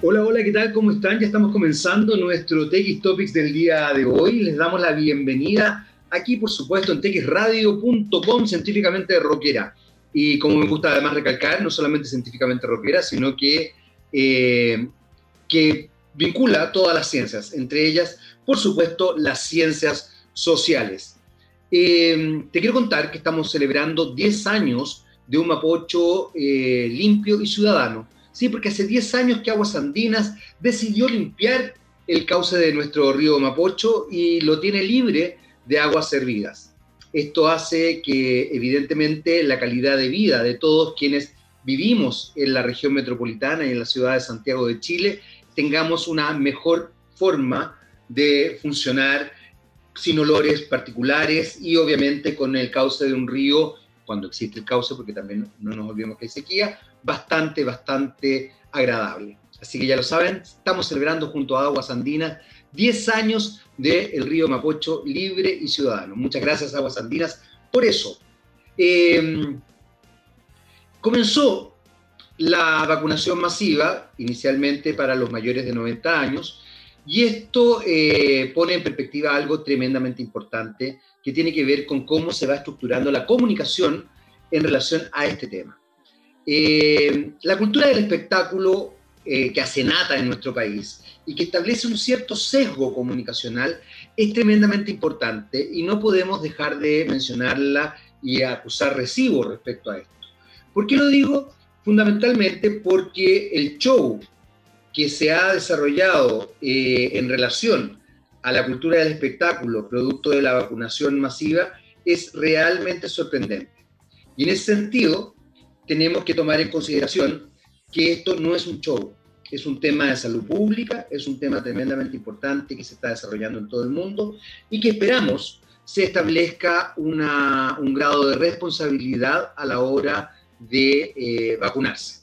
Hola, hola, ¿qué tal? ¿Cómo están? Ya estamos comenzando nuestro TX Topics del día de hoy. Les damos la bienvenida aquí, por supuesto, en txradio.com, científicamente rockera. Y como me gusta además recalcar, no solamente científicamente rockera, sino que, eh, que vincula todas las ciencias, entre ellas, por supuesto, las ciencias sociales. Eh, te quiero contar que estamos celebrando 10 años de un Mapocho eh, limpio y ciudadano. Sí, porque hace 10 años que Aguas Andinas decidió limpiar el cauce de nuestro río Mapocho y lo tiene libre de aguas servidas. Esto hace que evidentemente la calidad de vida de todos quienes vivimos en la región metropolitana y en la ciudad de Santiago de Chile tengamos una mejor forma de funcionar sin olores particulares y obviamente con el cauce de un río, cuando existe el cauce, porque también no nos olvidemos que hay sequía, bastante, bastante agradable. Así que ya lo saben, estamos celebrando junto a Aguas Andinas 10 años del río Mapocho libre y ciudadano. Muchas gracias, Aguas Andinas, por eso. Eh, comenzó la vacunación masiva, inicialmente para los mayores de 90 años, y esto eh, pone en perspectiva algo tremendamente importante que tiene que ver con cómo se va estructurando la comunicación en relación a este tema. Eh, la cultura del espectáculo eh, que hace nata en nuestro país y que establece un cierto sesgo comunicacional es tremendamente importante y no podemos dejar de mencionarla y acusar recibo respecto a esto. ¿Por qué lo digo? Fundamentalmente porque el show que se ha desarrollado eh, en relación a la cultura del espectáculo, producto de la vacunación masiva, es realmente sorprendente. Y en ese sentido, tenemos que tomar en consideración que esto no es un show, es un tema de salud pública, es un tema tremendamente importante que se está desarrollando en todo el mundo y que esperamos se establezca una, un grado de responsabilidad a la hora de eh, vacunarse.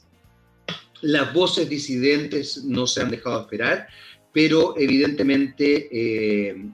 Las voces disidentes no se han dejado esperar, pero evidentemente, eh,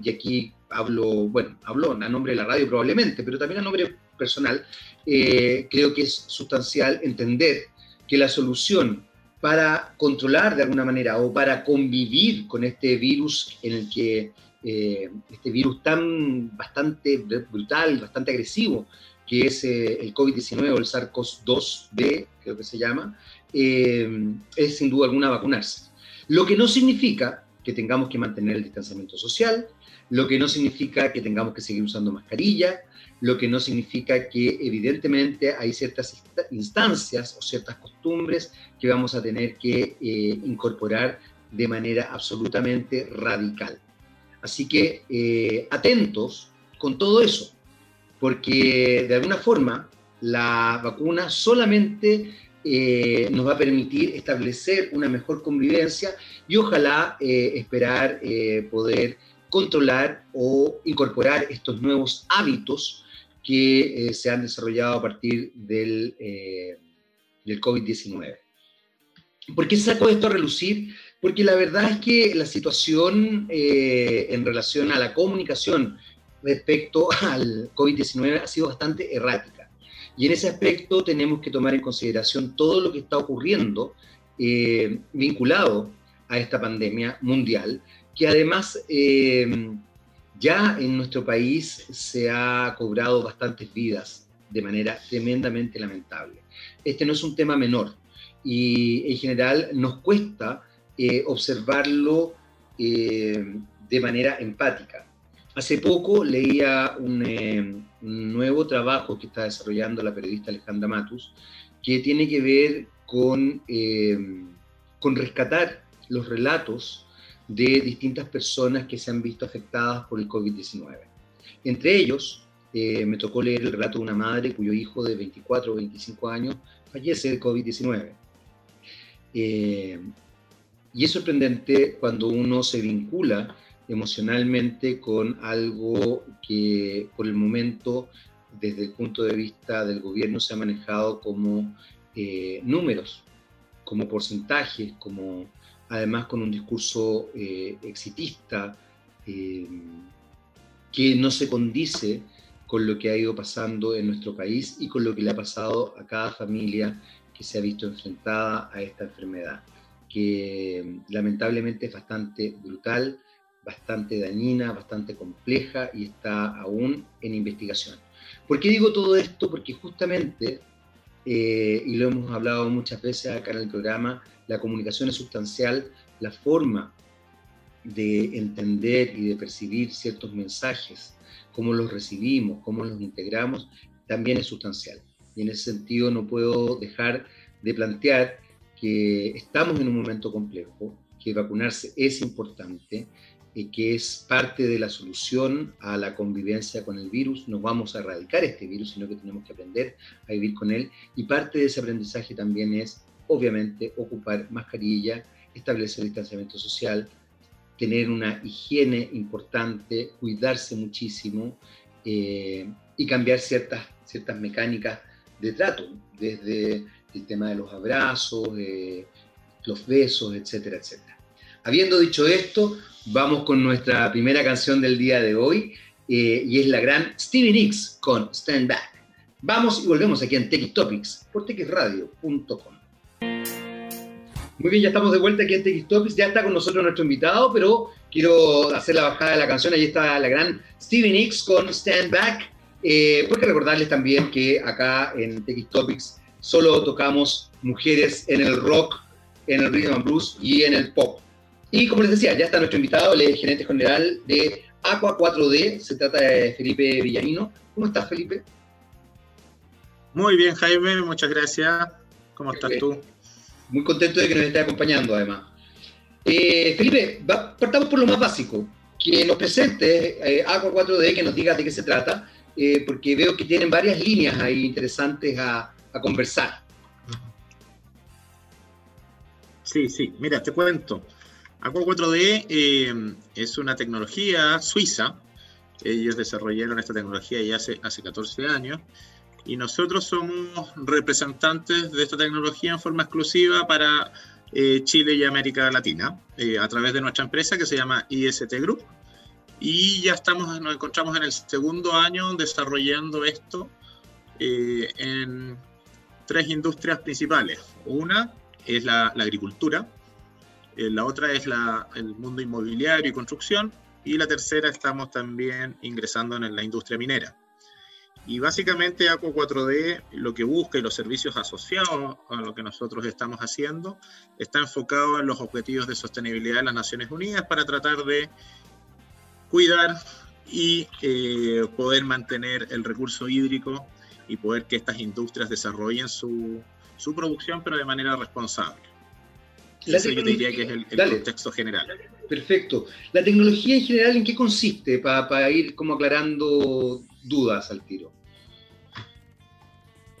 y aquí hablo, bueno, hablo a nombre de la radio probablemente, pero también a nombre personal, eh, creo que es sustancial entender que la solución para controlar de alguna manera o para convivir con este virus en el que eh, este virus tan bastante brutal, bastante agresivo, que es el COVID-19 o el SARS-CoV-2B, creo que se llama, eh, es sin duda alguna vacunarse. Lo que no significa que tengamos que mantener el distanciamiento social, lo que no significa que tengamos que seguir usando mascarilla, lo que no significa que evidentemente hay ciertas instancias o ciertas costumbres que vamos a tener que eh, incorporar de manera absolutamente radical. Así que eh, atentos con todo eso, porque de alguna forma la vacuna solamente eh, nos va a permitir establecer una mejor convivencia y ojalá esperar poder controlar o incorporar estos nuevos hábitos que se han desarrollado a partir del, del COVID-19. ¿Por qué saco esto a relucir? Porque la verdad es que la situación en relación a la comunicación respecto al COVID-19 ha sido bastante errática. Y en ese aspecto tenemos que tomar en consideración todo lo que está ocurriendo eh, vinculado a esta pandemia mundial, que además eh, ya en nuestro país se ha cobrado bastantes vidas de manera tremendamente lamentable. Este no es un tema menor y en general nos cuesta eh, observarlo de manera empática. Hace poco leía un, un nuevo trabajo que está desarrollando la periodista Alejandra Matus, que tiene que ver con, eh, con rescatar los relatos de distintas personas que se han visto afectadas por el COVID-19. Entre ellos, eh, me tocó leer el relato de una madre cuyo hijo de 24 o 25 años fallece de COVID-19. Eh, y es sorprendente cuando uno se vincula emocionalmente con algo que por el momento, desde el punto de vista del gobierno, se ha manejado como eh, números, como porcentajes, como además con un discurso eh, exitista eh, que no se condice con lo que ha ido pasando en nuestro país y con lo que le ha pasado a cada familia que se ha visto enfrentada a esta enfermedad. que lamentablemente es bastante brutal, bastante dañina, bastante compleja y está aún en investigación. ¿Por qué digo todo esto? Porque justamente, eh, y lo hemos hablado muchas veces acá en el programa, la comunicación es sustancial, la forma de entender y de percibir ciertos mensajes, cómo los recibimos, cómo los integramos, también es sustancial. Y en ese sentido no puedo dejar de plantear que estamos en un momento complejo, que vacunarse es importante, que es parte de la solución a la convivencia con el virus. No vamos a erradicar este virus, sino que tenemos que aprender a vivir con él. Y parte de ese aprendizaje también es, obviamente, ocupar mascarilla, establecer distanciamiento social, tener una higiene importante, cuidarse muchísimo eh, y cambiar ciertas, ciertas mecánicas de trato, desde el tema de los abrazos, eh, los besos, etcétera, etcétera. Habiendo dicho esto, vamos con nuestra primera canción del día de hoy, eh, y es la gran Stevie Nicks con Stand Back. Vamos y volvemos aquí en Tech Topics por texradio.com. Muy bien, ya estamos de vuelta aquí en Tech Topics, ya está con nosotros nuestro invitado, pero quiero hacer la bajada de la canción, ahí está la gran Stevie Nicks con Stand Back, eh, porque recordarles también que acá en Tech Topics solo tocamos mujeres en el rock, en el rhythm and blues y en el pop. Y como les decía, ya está nuestro invitado, el gerente general de Aqua 4D, se trata de Felipe Villarino. ¿Cómo estás, Felipe? Muy bien, Jaime, muchas gracias. ¿Cómo estás tú? Muy contento de que nos esté acompañando, además. Eh, Felipe, partamos por lo más básico, que nos presente eh, Aqua 4D, que nos diga de qué se trata, eh, porque veo que tienen varias líneas ahí interesantes a, a conversar. Sí, sí, mira, te cuento. Aqua 4D eh, es una tecnología suiza. Ellos desarrollaron esta tecnología ya hace, hace 14 años y nosotros somos representantes de esta tecnología en forma exclusiva para eh, Chile y América Latina eh, a través de nuestra empresa que se llama IST Group. Y ya estamos, nos encontramos en el segundo año desarrollando esto en tres industrias principales. Una es la, la agricultura, eh, la otra es el mundo inmobiliario y construcción, y la tercera estamos también ingresando en la industria minera. Y básicamente ACO 4D lo que busca y los servicios asociados a lo que nosotros estamos haciendo está enfocado en los objetivos de sostenibilidad de las Naciones Unidas para tratar de cuidar y eh, poder mantener el recurso hídrico y poder que estas industrias desarrollen su, su producción pero de manera responsable. Eso yo diría que es el, contexto general. Perfecto. ¿La tecnología en general en qué consiste? Para ir como aclarando dudas al tiro.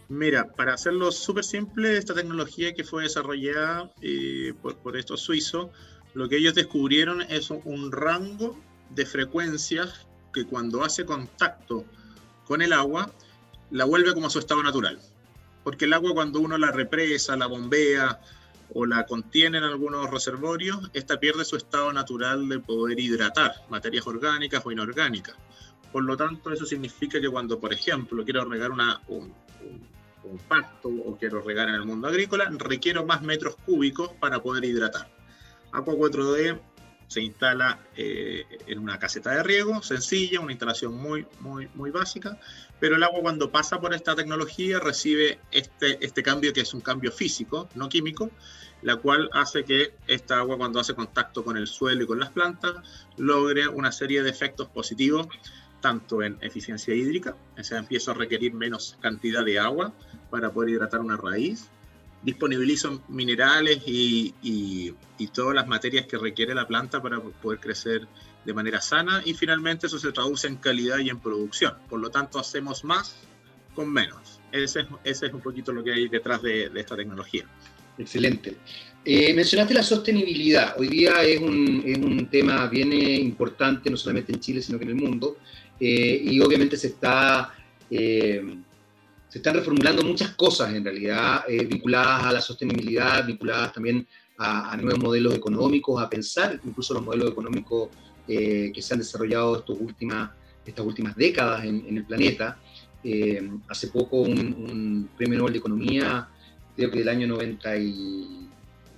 Mira, para hacerlo súper simple, esta tecnología que fue desarrollada eh, por, por, estos suizos, lo que ellos descubrieron es un rango de frecuencias que cuando hace contacto con el agua, la vuelve como a su estado natural. Porque el agua cuando uno la represa, la bombea, o la contiene en algunos reservorios, esta pierde su estado natural de poder hidratar materias orgánicas o inorgánicas. Por lo tanto, eso significa que cuando, por ejemplo, quiero regar una, un, un, pasto o quiero regar en el mundo agrícola, requiero más metros cúbicos para poder hidratar. Aqua 4D se instala eh, en una caseta de riego sencilla, una instalación muy, muy, muy básica, pero el agua cuando pasa por esta tecnología recibe este, este cambio que es un cambio físico, no químico, la cual hace que esta agua cuando hace contacto con el suelo y con las plantas logre una serie de efectos positivos, tanto en eficiencia hídrica, o sea, empiezo a requerir menos cantidad de agua para poder hidratar una raíz, disponibilizo minerales y, y, y, todas las materias que requiere la planta para poder crecer de manera sana y finalmente eso se traduce en calidad y en producción. Por lo tanto, hacemos más con menos. Ese es, ese es un poquito lo que hay detrás de, esta tecnología. Excelente. Eh, mencionaste la sostenibilidad. Hoy día es un, es un, tema bien eh, importante, no solamente en Chile, sino que en el mundo. Eh, y obviamente se, está, se están reformulando muchas cosas en realidad vinculadas a la sostenibilidad, vinculadas también a, nuevos modelos económicos, a pensar incluso los modelos económicos que se han desarrollado estas últimas décadas en, el planeta. hace poco un, un premio Nobel de Economía creo que del año 90 y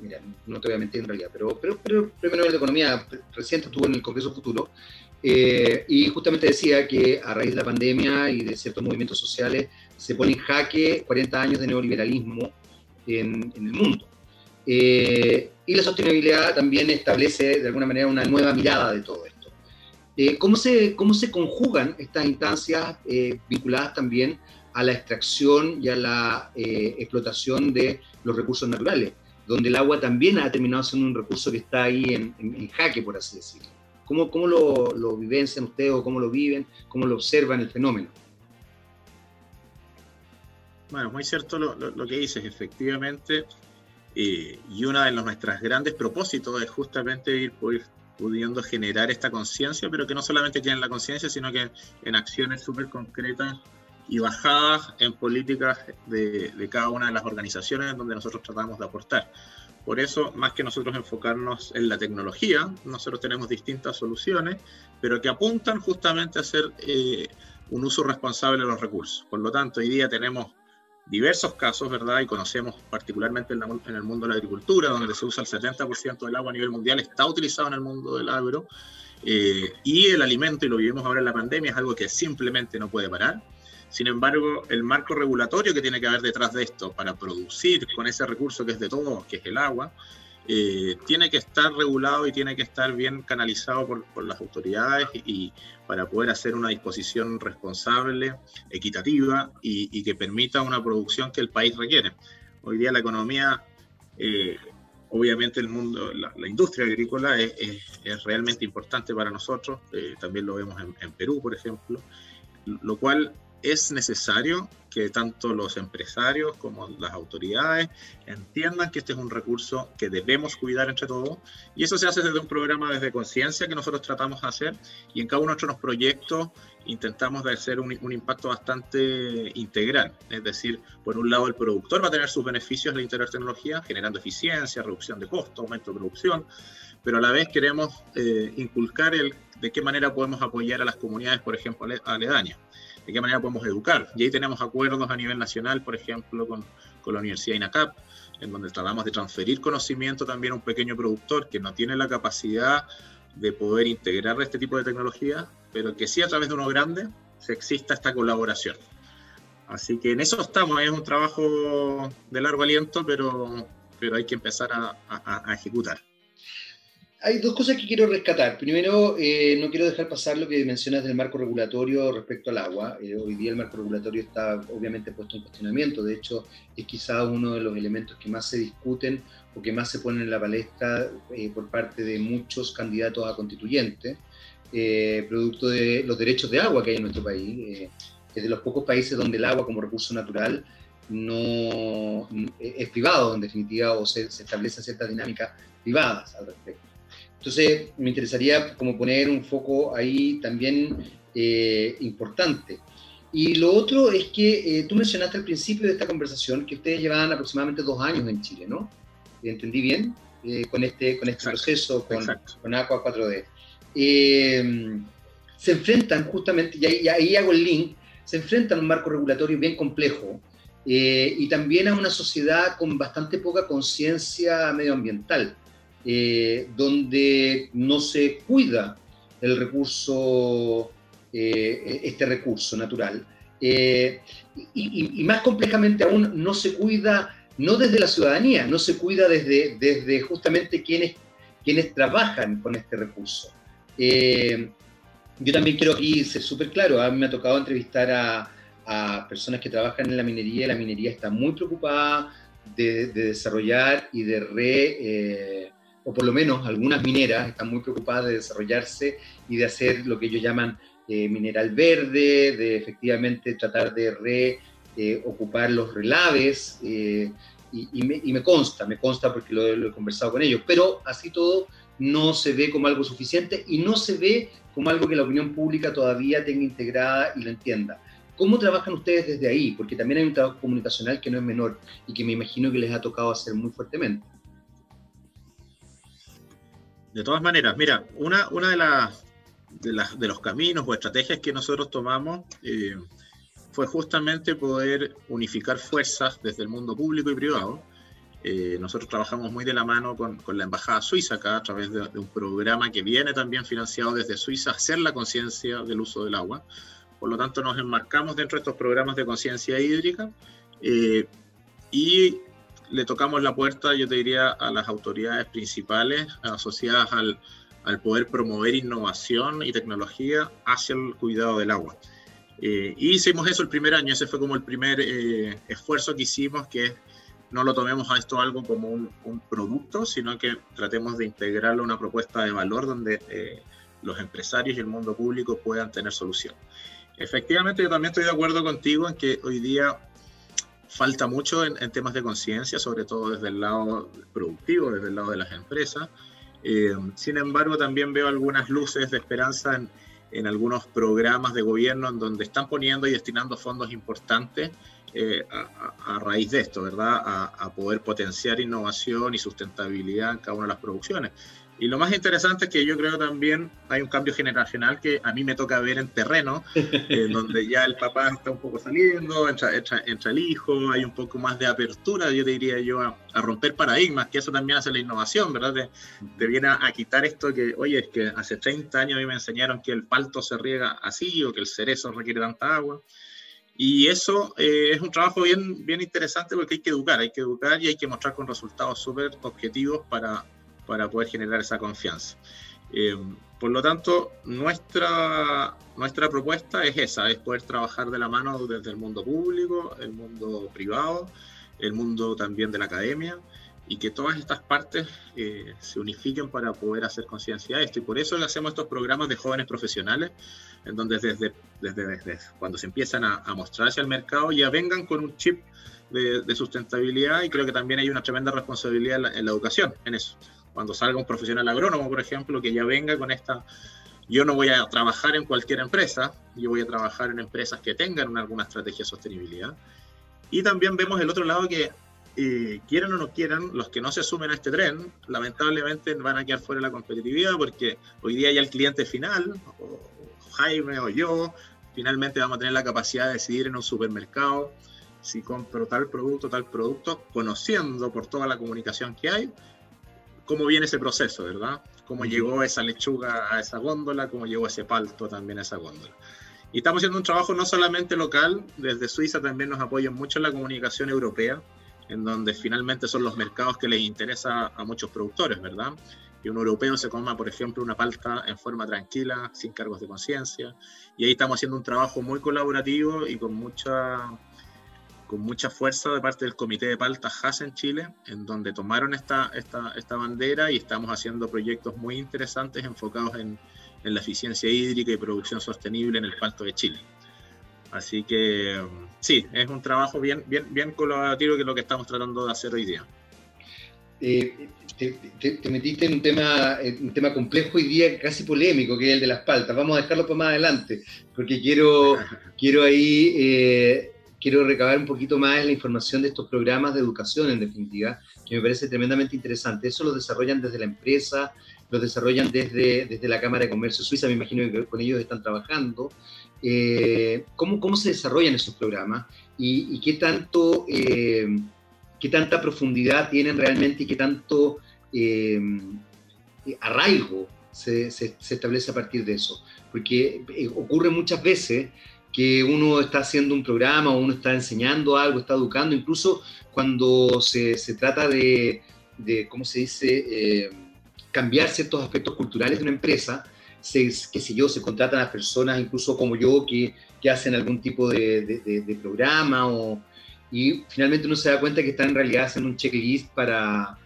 mira, no te voy a mentir en realidad, pero, pero, pero el Premio Nobel de Economía reciente estuvo en el Congreso Futuro, eh, y justamente decía que a raíz de la pandemia y de ciertos movimientos sociales se pone en jaque 40 años de neoliberalismo en, el mundo. Eh, y la sostenibilidad también establece de alguna manera una nueva mirada de todo esto. Eh, ¿cómo, se, ¿Cómo se conjugan estas instancias vinculadas también a la extracción y a la explotación de los recursos naturales, donde el agua también ha terminado siendo un recurso que está ahí en jaque, por así decirlo? ¿Cómo, cómo lo, lo, vivencian ustedes o cómo lo viven, cómo lo observan el fenómeno? Bueno, muy cierto lo, lo, que dices, efectivamente, eh, y uno de nuestros grandes propósitos es justamente ir, pudiendo generar esta conciencia, pero que no solamente quede la conciencia, sino que en acciones súper concretas y bajadas en políticas de, de, cada una de las organizaciones en donde nosotros tratamos de aportar. Por eso, más que nosotros enfocarnos en la tecnología, nosotros tenemos distintas soluciones, pero que apuntan justamente a hacer eh, un uso responsable de los recursos. Por lo tanto, hoy día tenemos diversos casos, ¿verdad? Y conocemos particularmente en, el mundo de la agricultura, donde se usa el 70% del agua a nivel mundial, está utilizado en el mundo del agro. Eh, y el alimento, y lo vivimos ahora en la pandemia, es algo que simplemente no puede parar. Sin embargo, el marco regulatorio que tiene que haber detrás de esto para producir con ese recurso que es de todos, que es el agua, eh, tiene que estar regulado y tiene que estar bien canalizado por, las autoridades y, para poder hacer una disposición responsable, equitativa y, que permita una producción que el país requiere. Hoy día la economía, eh, obviamente el mundo, la, industria agrícola es, realmente importante para nosotros, eh, también lo vemos en, en Perú, por ejemplo, lo cual es necesario que tanto los empresarios como las autoridades entiendan que este es un recurso que debemos cuidar entre todos y eso se hace desde un programa desde conciencia que nosotros tratamos de hacer y en cada uno de nuestros proyectos intentamos hacer un, impacto bastante integral, es decir, por un lado el productor va a tener sus beneficios de la tecnología generando eficiencia, reducción de costos, aumento de producción, pero a la vez queremos eh, inculcar el de qué manera podemos apoyar a las comunidades, por ejemplo, aledañas de qué manera podemos educar. Y ahí tenemos acuerdos a nivel nacional, por ejemplo, con, con la Universidad INACAP, en donde tratamos de transferir conocimiento también a un pequeño productor que no tiene la capacidad de poder integrar este tipo de tecnología, pero que sí a través de uno grande se exista esta colaboración. Así que en eso estamos, es un trabajo de largo aliento, pero, pero hay que empezar a, a, a ejecutar hay dos cosas que quiero rescatar. Primero, eh, no quiero dejar pasar lo que mencionas del marco regulatorio respecto al agua. Eh, hoy día el marco regulatorio está obviamente puesto en cuestionamiento. De hecho, es quizá uno de los elementos que más se discuten o que más se ponen en la palestra eh, por parte de muchos candidatos a constituyentes, producto de los derechos de agua que hay en nuestro país. es de los pocos países donde el agua como recurso natural no es privado en definitiva o se, se establecen ciertas dinámicas privadas al respecto. Entonces, me interesaría como poner un foco ahí también eh, importante. Y lo otro es que eh, tú mencionaste al principio de esta conversación que ustedes llevaban aproximadamente dos años en Chile, ¿no? ¿Entendí bien? Eh, con este, con este proceso, con, con Aqua 4D. se enfrentan justamente, y ahí, y ahí, hago el link, se enfrentan a un marco regulatorio bien complejo y también a una sociedad con bastante poca conciencia medioambiental. Eh, donde no se cuida el recurso, eh, este recurso natural. Eh, y, más complejamente aún, no se cuida no desde la ciudadanía, no se cuida desde, desde justamente quienes, quienes trabajan con este recurso. yo también quiero aquí ser súper claro, a mí me ha tocado entrevistar a, a, personas que trabajan en la minería, y la minería está muy preocupada de, de desarrollar y de re o por lo menos algunas mineras están muy preocupadas de desarrollarse y de hacer lo que ellos llaman eh, mineral verde, de efectivamente tratar de reocupar eh, los relaves, eh, y, me, consta, me consta porque lo, he conversado con ellos, pero así todo no se ve como algo suficiente y no se ve como algo que la opinión pública todavía tenga integrada y lo entienda. ¿Cómo trabajan ustedes desde ahí? Porque también hay un trabajo comunicacional que no es menor y que me imagino que les ha tocado hacer muy fuertemente. De todas maneras, mira, una, una de, las, de, los caminos o estrategias que nosotros tomamos eh, fue justamente poder unificar fuerzas desde el mundo público y privado Eh, nosotros trabajamos muy de la mano con, con, la Embajada Suiza acá a través de, de, un programa que viene también financiado desde Suiza, hacer la conciencia del uso del agua. Por lo tanto, nos enmarcamos dentro de estos programas de conciencia hídrica eh, y le tocamos la puerta, yo te diría, a las autoridades principales asociadas al, al poder promover innovación y tecnología hacia el cuidado del agua. Eh, y hicimos eso el primer año, ese fue como el primer eh, esfuerzo que hicimos, que no lo tomemos a esto algo como un, producto, sino que tratemos de integrarlo a una propuesta de valor donde eh, los empresarios y el mundo público puedan tener solución. Efectivamente, yo también estoy de acuerdo contigo en que hoy día falta mucho en, temas de conciencia, sobre todo desde el lado productivo, desde el lado de las empresas. Eh, sin embargo, también veo algunas luces de esperanza en, algunos programas de gobierno en donde están poniendo y destinando fondos importantes eh, a, a, raíz de esto, ¿verdad? A, a, poder potenciar innovación y sustentabilidad en cada una de las producciones. Y lo más interesante es que yo creo también hay un cambio generacional que a mí me toca ver en terreno, eh, donde ya el papá está un poco saliendo, entra, entra, entra, el hijo, hay un poco más de apertura, yo diría yo, a, a, romper paradigmas, que eso también hace la innovación, ¿verdad? Te, te viene a, a, quitar esto que, oye, es que hace 30 años a mí me enseñaron que el palto se riega así o que el cerezo requiere tanta agua. Y eso eh, es un trabajo bien, bien interesante porque hay que educar, hay que educar y hay que mostrar con resultados súper objetivos para para poder generar esa confianza. Eh, por lo tanto, nuestra, nuestra propuesta es esa, es poder trabajar de la mano desde el mundo público, el mundo privado, el mundo también de la academia, y que todas estas partes eh, se unifiquen para poder hacer conciencia de esto. Y por eso hacemos estos programas de jóvenes profesionales, en donde desde, desde, desde cuando se empiezan a, a mostrarse al mercado ya vengan con un chip de, de, sustentabilidad y creo que también hay una tremenda responsabilidad en la, en la educación, en eso cuando salga un profesional agrónomo, por ejemplo, que ya venga con esta, yo no voy a trabajar en cualquier empresa, yo voy a trabajar en empresas que tengan una, alguna estrategia de sostenibilidad. Y también vemos el otro lado que, eh, quieran o no quieran, los que no se sumen a este tren, lamentablemente van a quedar fuera de la competitividad porque hoy día ya el cliente final, o Jaime o yo, finalmente vamos a tener la capacidad de decidir en un supermercado si compro tal producto, tal producto, conociendo por toda la comunicación que hay, cómo viene ese proceso, ¿verdad? Cómo llegó esa lechuga a esa góndola, cómo llegó ese palto también a esa góndola. Y estamos haciendo un trabajo no solamente local, desde Suiza también nos apoyan mucho en la comunicación europea, en donde finalmente son los mercados que les interesa a muchos productores, ¿verdad? Que un europeo se coma, por ejemplo, una palta en forma tranquila, sin cargos de conciencia. Y ahí estamos haciendo un trabajo muy colaborativo y con mucha con mucha fuerza de parte del Comité de Palta Haas en Chile, en donde tomaron esta, esta, esta bandera y estamos haciendo proyectos muy interesantes enfocados en, en, la eficiencia hídrica y producción sostenible en el Palto de Chile. Así que sí, es un trabajo bien, bien, bien colaborativo que es lo que estamos tratando de hacer hoy día. Eh, te, te, te, metiste en un tema, un tema complejo y día casi polémico, que es el de las paltas. Vamos a dejarlo para más adelante, porque quiero, quiero ahí eh, quiero recabar un poquito más la información de estos programas de educación, en definitiva, que me parece tremendamente interesante. Eso lo desarrollan desde la empresa, lo desarrollan desde, desde la Cámara de Comercio Suiza, me imagino que con ellos están trabajando. Eh, ¿cómo, ¿Cómo se desarrollan esos programas? ¿Y, qué, tanto, eh, qué tanta profundidad tienen realmente y qué tanto eh, arraigo se, se, se, establece a partir de eso? Porque ocurre muchas veces que uno está haciendo un programa uno está enseñando algo, está educando, incluso cuando se, se trata de, de, ¿cómo se dice?, eh, cambiar ciertos aspectos culturales de una empresa, se, qué sé yo, se contratan a personas, incluso como yo, que, que hacen algún tipo de, de, programa o, y finalmente uno se da cuenta que están en realidad haciendo un checklist para,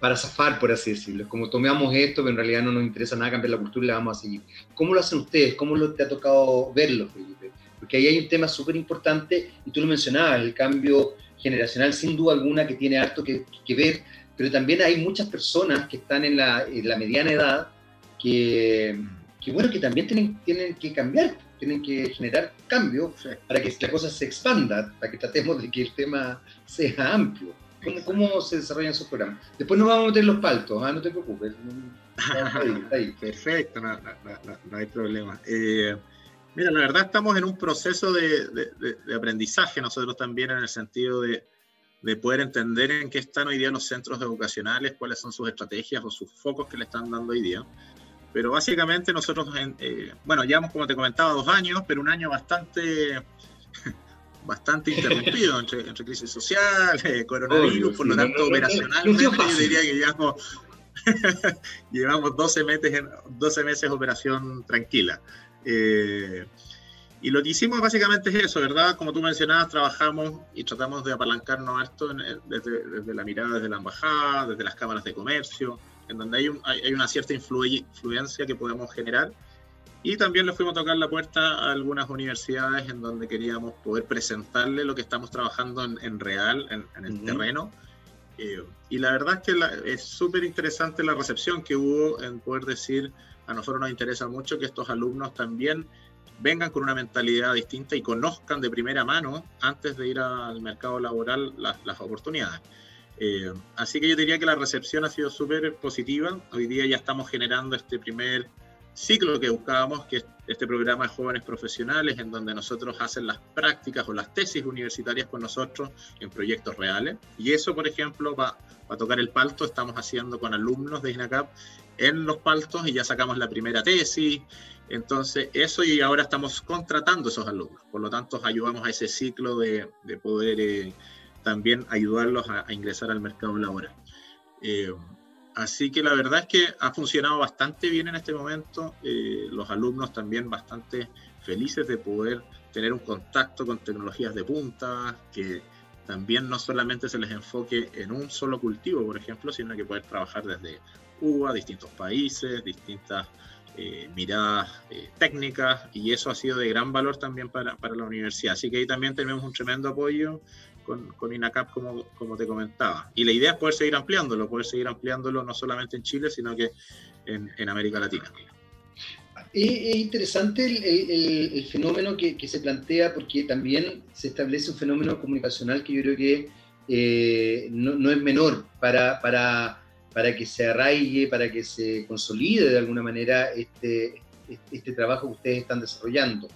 para zafar, por así decirlo. Como tomamos esto, pero en realidad no nos interesa nada cambiar la cultura y la vamos a seguir. ¿Cómo lo hacen ustedes? ¿Cómo lo, te ha tocado verlo, Felipe? Porque ahí hay un tema súper importante, y tú lo mencionabas, el cambio generacional, sin duda alguna, que tiene harto que, que ver, pero también hay muchas personas que están en la, en la mediana edad que, que, bueno, que también tienen, tienen que cambiar, tienen que generar cambios sí. para que la cosa se expanda, para que tratemos de que el tema sea amplio. ¿Cómo, cómo se desarrollan esos programas? Después nos vamos a meter los paltos, ¿ah? no te preocupes. Ahí. Perfecto, no, no hay problema. Eh, Mira, la verdad estamos en un proceso de, de, de, aprendizaje nosotros también en el sentido de, de poder entender en qué están hoy día los centros educacionales, cuáles son sus estrategias o sus focos que le están dando hoy día. Pero básicamente nosotros, eh, bueno, llevamos, como te comentaba, dos años, pero un año bastante, bastante interrumpido entre, entre crisis social, eh, coronavirus, por lo tanto, operacionalmente yo diría que llevamos, llevamos 12 meses, 12 meses operación tranquila. Eh, y lo que hicimos básicamente es eso, ¿verdad? Como tú mencionabas, trabajamos y tratamos de apalancarnos esto desde, desde, la mirada desde la embajada, desde las cámaras de comercio, en donde hay, hay, una cierta influencia que podemos generar. Y también le fuimos a tocar la puerta a algunas universidades en donde queríamos poder presentarle lo que estamos trabajando en, real, en, el terreno. Eh, y la verdad es que es súper interesante la recepción que hubo en poder decir, a nosotros nos interesa mucho que estos alumnos también vengan con una mentalidad distinta y conozcan de primera mano, antes de ir al mercado laboral, las, oportunidades. Eh, así que yo diría que la recepción ha sido súper positiva. Hoy día ya estamos generando este primer ciclo que buscábamos, que es este programa de jóvenes profesionales, en donde nosotros hacen las prácticas o las tesis universitarias con nosotros en proyectos reales. Y eso, por ejemplo, va, a tocar el palto, estamos haciendo con alumnos de INACAP en los paltos y ya sacamos la primera tesis, entonces, eso y ahora estamos contratando esos alumnos. Por lo tanto, ayudamos a ese ciclo de, poder eh, también ayudarlos a, ingresar al mercado laboral. Eh, así que la verdad es que ha funcionado bastante bien en este momento. Eh, los alumnos también bastante felices de poder tener un contacto con tecnologías de punta, que también no solamente se les enfoque en un solo cultivo, por ejemplo, sino que poder trabajar desde Cuba, distintos países, distintas eh, miradas eh, técnicas y eso ha sido de gran valor también para, para, la universidad. Así que ahí también tenemos un tremendo apoyo con, con, INACAP, como, como te comentaba. Y la idea es poder seguir ampliándolo, poder seguir ampliándolo no solamente en Chile, sino que en, en América Latina. Es, interesante el, el, fenómeno que, que, se plantea porque también se establece un fenómeno comunicacional que yo creo que eh, no, no, es menor para, para para que se arraigue, para que se consolide de alguna manera este, este trabajo que ustedes están desarrollando.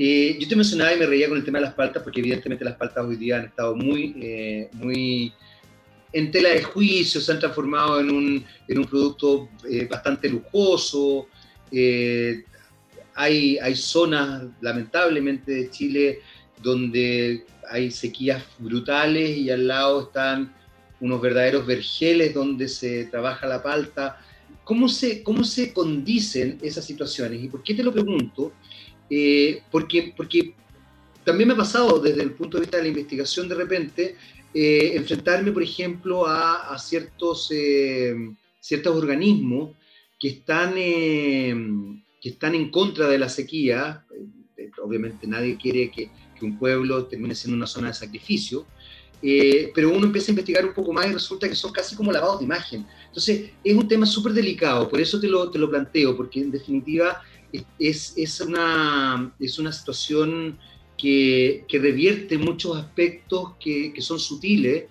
Eh, yo te mencionaba y me reía con el tema de las paltas, porque evidentemente las paltas hoy día han estado muy, eh, muy en tela de juicio, se han transformado en un, en un producto eh, bastante lujoso. hay, hay zonas, lamentablemente, de Chile donde hay sequías brutales y al lado están unos verdaderos vergeles donde se trabaja la palta. ¿Cómo se, cómo se condicen esas situaciones? ¿Y por qué te lo pregunto? Eh, porque, porque también me ha pasado desde el punto de vista de la investigación de repente eh, enfrentarme, por ejemplo, a, ciertos, eh, ciertos organismos que están, que están en contra de la sequía. obviamente nadie quiere que, que un pueblo termine siendo una zona de sacrificio, eh, pero uno empieza a investigar un poco más y resulta que son casi como lavados de imagen. Entonces, es un tema súper delicado, por eso te lo, te lo planteo, porque en definitiva es, es, una, es una situación que, que revierte muchos aspectos que, que, son sutiles,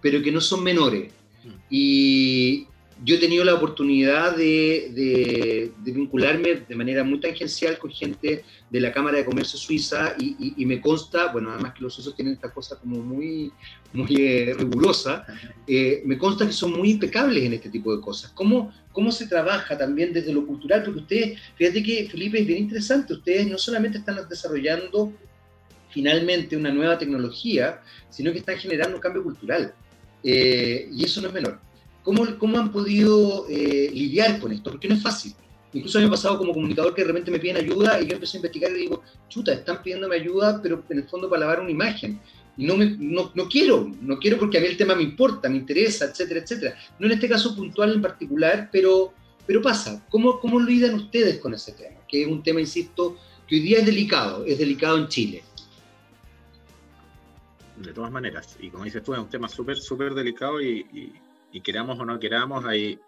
pero que no son menores. Mm. Y, yo he tenido la oportunidad de, vincularme de manera muy tangencial con gente de la Cámara de Comercio Suiza y, me consta, bueno, además que los suizos tienen esta cosa como muy, muy eh, rigurosa, eh, me consta que son muy impecables en este tipo de cosas. ¿Cómo, ¿Cómo se trabaja también desde lo cultural? Porque ustedes, fíjate que Felipe es bien interesante, ustedes no solamente están desarrollando finalmente una nueva tecnología, sino que están generando un cambio cultural. Eh, y eso no es menor. ¿Cómo, cómo han podido eh, lidiar con esto? Porque no es fácil. Incluso me ha pasado como comunicador que de repente me piden ayuda y yo empecé a investigar y digo, chuta, están pidiéndome ayuda, pero en el fondo para lavar una imagen. Y no, me, no, no, quiero, no quiero porque a mí el tema me importa, me interesa, etcétera, etcétera. No en este caso puntual en particular, pero, pero pasa. ¿Cómo, ¿Cómo lidian ustedes con ese tema? Que es un tema, insisto, que hoy día es delicado, es delicado en Chile. De todas maneras, y como dices tú, es un tema súper, súper delicado y queramos o no queramos, hay,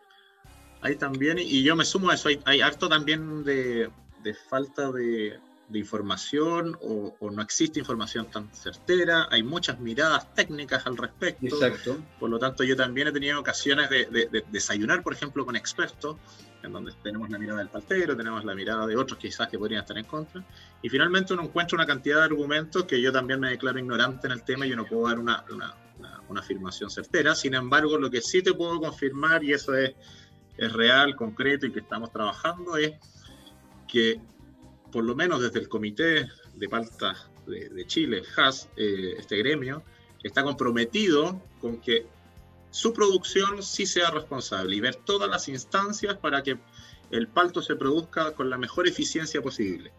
hay también, y yo me sumo a eso, hay, harto también de, de falta de, de información o, no existe información tan certera, hay muchas miradas técnicas al respecto. Exacto. Por lo tanto, yo también he tenido ocasiones de, de, desayunar, por ejemplo, con expertos, en donde tenemos la mirada del paltero, tenemos la mirada de otros quizás que podrían estar en contra, y finalmente uno encuentra una cantidad de argumentos que yo también me declaro ignorante en el tema y yo no puedo dar una, una una afirmación certera. Sin embargo, lo que sí te puedo confirmar, y eso es, es real, concreto y que estamos trabajando, es que por lo menos desde el Comité de Paltas de, Chile, HAS, eh, este gremio, está comprometido con que su producción sí sea responsable y ver todas las instancias para que el palto se produzca con la mejor eficiencia posible.